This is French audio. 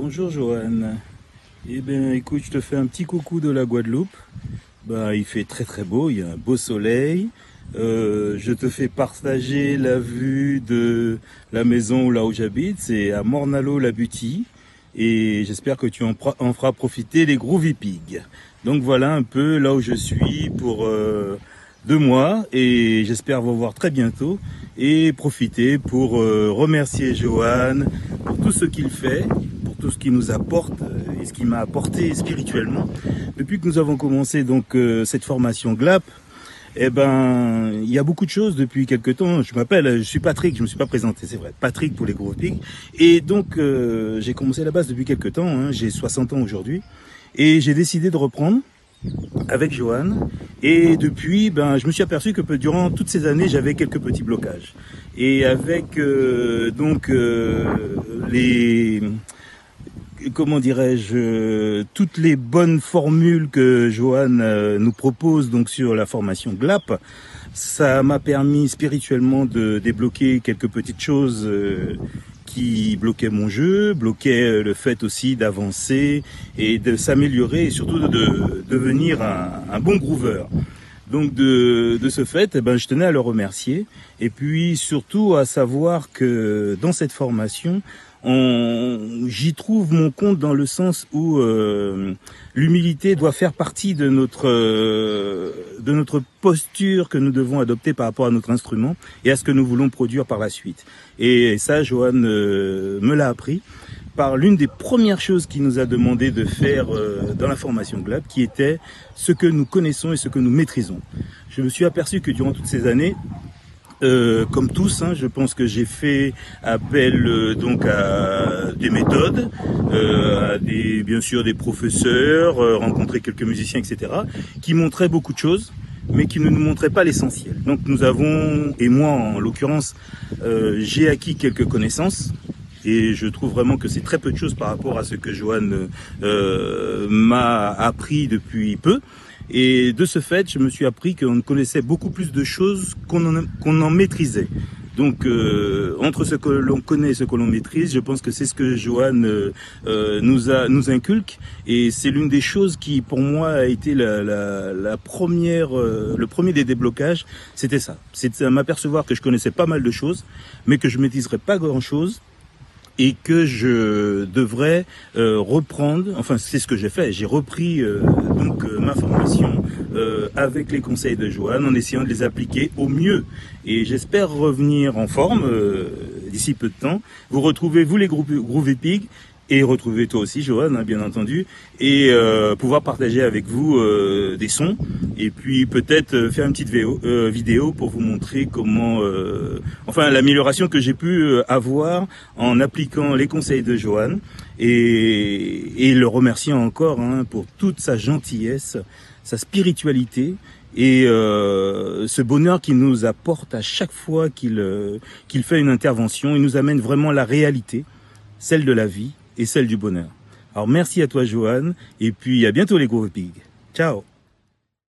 Bonjour Johan. Eh bien écoute, je te fais un petit coucou de la Guadeloupe. Bah, il fait très très beau, il y a un beau soleil. Euh, je te fais partager la vue de la maison là où j'habite, c'est à Mornalo la Buty. Et j'espère que tu en, feras profiter les Groovy Pigs. Donc voilà un peu là où je suis pour euh, deux mois et j'espère vous voir très bientôt et profiter pour euh, remercier Johan pour tout ce qu'il fait, tout ce qu'il nous apporte euh, et ce qu'il m'a apporté spirituellement. Depuis que nous avons commencé donc euh, cette formation GLAP, eh ben, il y a beaucoup de choses depuis quelques temps. Je m'appelle, je suis Patrick, je me suis pas présenté, c'est vrai, Patrick pour les gros pigs. Et donc, j'ai commencé la base depuis quelques temps. Hein, j'ai 60 ans aujourd'hui, et j'ai décidé de reprendre avec Johan. Et depuis, ben, je me suis aperçu que durant toutes ces années, j'avais quelques petits blocages. Et avec euh, donc euh, les comment dirais-je toutes les bonnes formules que Johan euh, nous propose donc sur la formation GLAP, ça m'a permis spirituellement de débloquer quelques petites choses qui bloquait mon jeu, bloquait euh, le fait aussi d'avancer et de s'améliorer et surtout de, devenir un, bon groover. Donc de, ce fait, eh ben, je tenais à le remercier et puis surtout à savoir que dans cette formation, j'y trouve mon compte dans le sens où euh, l'humilité doit faire partie de notre euh, de notre posture que nous devons adopter par rapport à notre instrument et à ce que nous voulons produire par la suite. Et ça, Johan euh, me l'a appris par l'une des premières choses qu'il nous a demandé de faire dans la formation GLAB, qui était ce que nous connaissons et ce que nous maîtrisons. Je me suis aperçu que durant toutes ces années, euh, comme tous, hein, je pense que j'ai fait appel euh, donc à des méthodes, euh, à des bien sûr des professeurs, euh, rencontré quelques musiciens, etc., qui montraient beaucoup de choses, mais qui ne nous montraient pas l'essentiel. Donc nous avons, et moi en l'occurrence, j'ai acquis quelques connaissances. Et je trouve vraiment que c'est très peu de choses par rapport à ce que Johan m'a appris depuis peu. Et de ce fait, je me suis appris qu'on connaissait beaucoup plus de choses qu'on en, maîtrisait. Donc, euh, entre ce que l'on connaît et ce que l'on maîtrise, je pense que c'est ce que Johan euh, euh, nous a inculque, et c'est l'une des choses qui, pour moi, a été la, première, le premier des déblocages. C'était ça, c'est m'apercevoir que je connaissais pas mal de choses, mais que je maîtriserais pas grand chose, et que je devrais euh, reprendre, enfin c'est ce que j'ai fait, j'ai repris euh, donc euh, ma formation avec les conseils de Joanne en essayant de les appliquer au mieux et j'espère revenir en forme d'ici peu de temps. Vous retrouvez vous les groupes Groove Epic et retrouver toi aussi Johan hein, bien entendu. Et euh, pouvoir partager avec vous euh, des sons. Et puis peut-être euh, faire une petite vidéo, vidéo pour vous montrer comment enfin l'amélioration que j'ai pu avoir en appliquant les conseils de Johan. Et, et le remercier encore hein, pour toute sa gentillesse sa spiritualité et ce bonheur qu'il nous apporte à chaque fois qu'il qu'il fait une intervention, il nous amène vraiment la réalité, celle de la vie, et celle du bonheur. Alors merci à toi Johan, et puis à bientôt les gros pigs. Ciao